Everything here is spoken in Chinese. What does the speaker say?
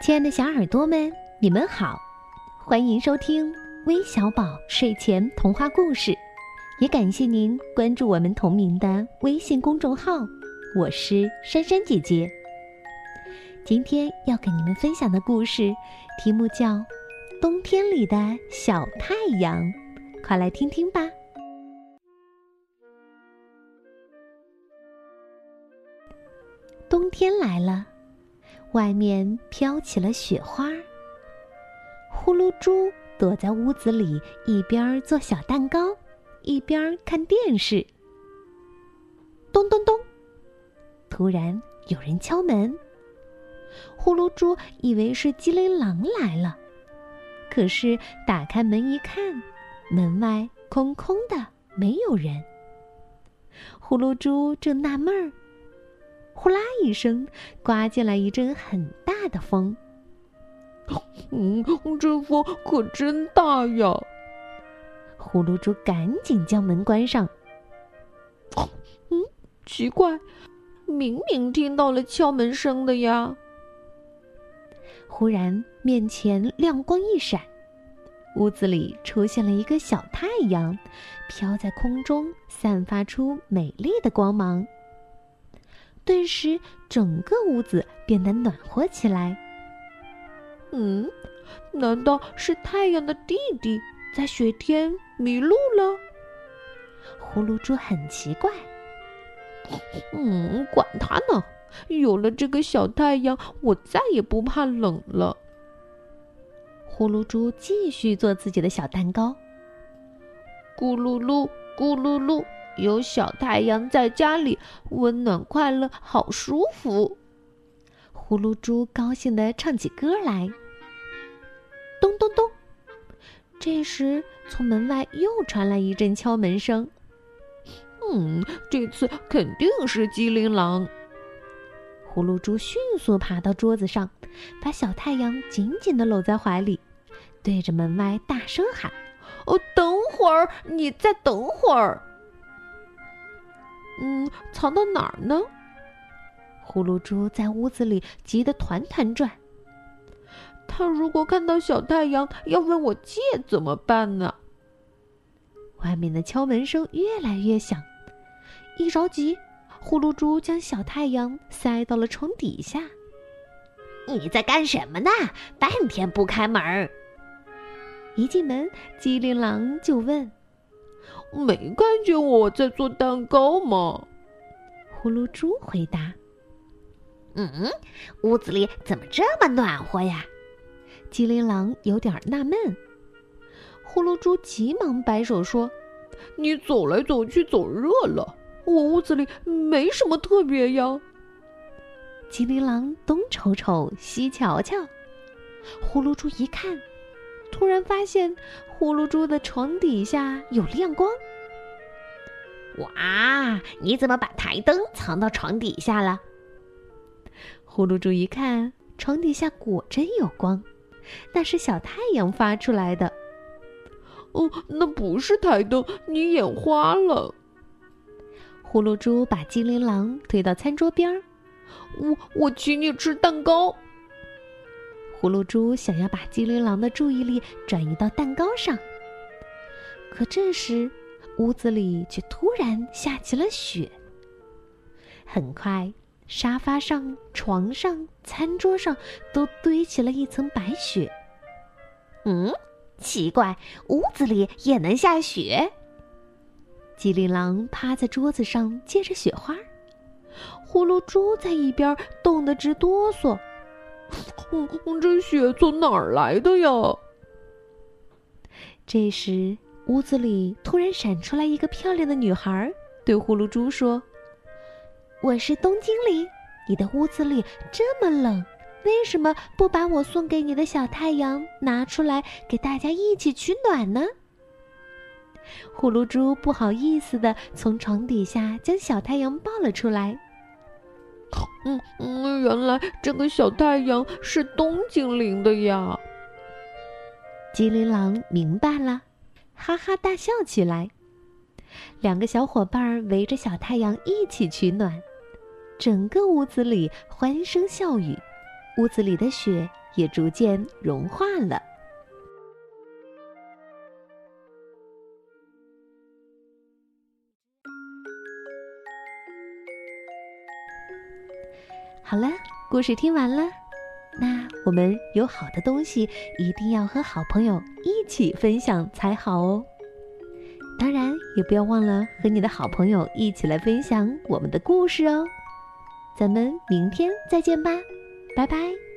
亲爱的小耳朵们，你们好，欢迎收听微小宝睡前童话故事，也感谢您关注我们同名的微信公众号。我是珊珊姐姐。今天要给你们分享的故事题目叫《冬天里的小太阳》，快来听听吧。冬天来了。外面飘起了雪花。呼噜猪躲在屋子里，一边做小蛋糕，一边看电视。咚咚咚！突然有人敲门。呼噜猪以为是机灵狼来了，可是打开门一看，门外空空的，没有人。呼噜猪正纳闷儿。呼啦一声，刮进来一阵很大的风。嗯，这风可真大呀！呼噜猪赶紧将门关上。嗯，奇怪，明明听到了敲门声的呀。忽然，面前亮光一闪，屋子里出现了一个小太阳，飘在空中，散发出美丽的光芒。顿时，整个屋子变得暖和起来。嗯，难道是太阳的弟弟在雪天迷路了？呼噜猪很奇怪。嗯，管他呢！有了这个小太阳，我再也不怕冷了。呼噜猪继续做自己的小蛋糕。咕噜噜，咕噜噜。有小太阳在家里，温暖快乐，好舒服。呼噜猪高兴地唱起歌来。咚咚咚！这时，从门外又传来一阵敲门声。嗯，这次肯定是机灵狼。呼噜猪迅速爬到桌子上，把小太阳紧紧地搂在怀里，对着门外大声喊：“哦，等会儿，你再等会儿。”嗯，藏到哪儿呢？呼噜猪在屋子里急得团团转。他如果看到小太阳要问我借怎么办呢？外面的敲门声越来越响，一着急，呼噜猪将小太阳塞到了床底下。你在干什么呢？半天不开门。一进门，机灵狼就问。没看见我在做蛋糕吗？呼噜猪回答：“嗯，屋子里怎么这么暖和呀？”机灵狼有点纳闷。呼噜猪急忙摆手说：“你走来走去走热了，我屋子里没什么特别呀。”机灵狼东瞅瞅西瞧瞧，呼噜猪一看。突然发现，呼噜猪的床底下有亮光。哇！你怎么把台灯藏到床底下了？呼噜猪一看，床底下果真有光，那是小太阳发出来的。哦，那不是台灯，你眼花了。呼噜猪把精灵狼推到餐桌边儿。我我请你吃蛋糕。呼噜猪想要把精灵狼的注意力转移到蛋糕上，可这时屋子里却突然下起了雪。很快，沙发上、床上、餐桌上都堆起了一层白雪。嗯，奇怪，屋子里也能下雪？机灵狼趴在桌子上接着雪花，呼噜猪在一边冻得直哆嗦。嗯，这雪从哪儿来的呀？这时，屋子里突然闪出来一个漂亮的女孩，对呼噜猪说：“我是冬精灵，你的屋子里这么冷，为什么不把我送给你的小太阳拿出来，给大家一起取暖呢？”呼噜猪不好意思的从床底下将小太阳抱了出来。嗯嗯，原来这个小太阳是冬精灵的呀！精灵狼明白了，哈哈大笑起来。两个小伙伴围着小太阳一起取暖，整个屋子里欢声笑语，屋子里的雪也逐渐融化了。好了，故事听完了，那我们有好的东西一定要和好朋友一起分享才好哦。当然，也不要忘了和你的好朋友一起来分享我们的故事哦。咱们明天再见吧，拜拜。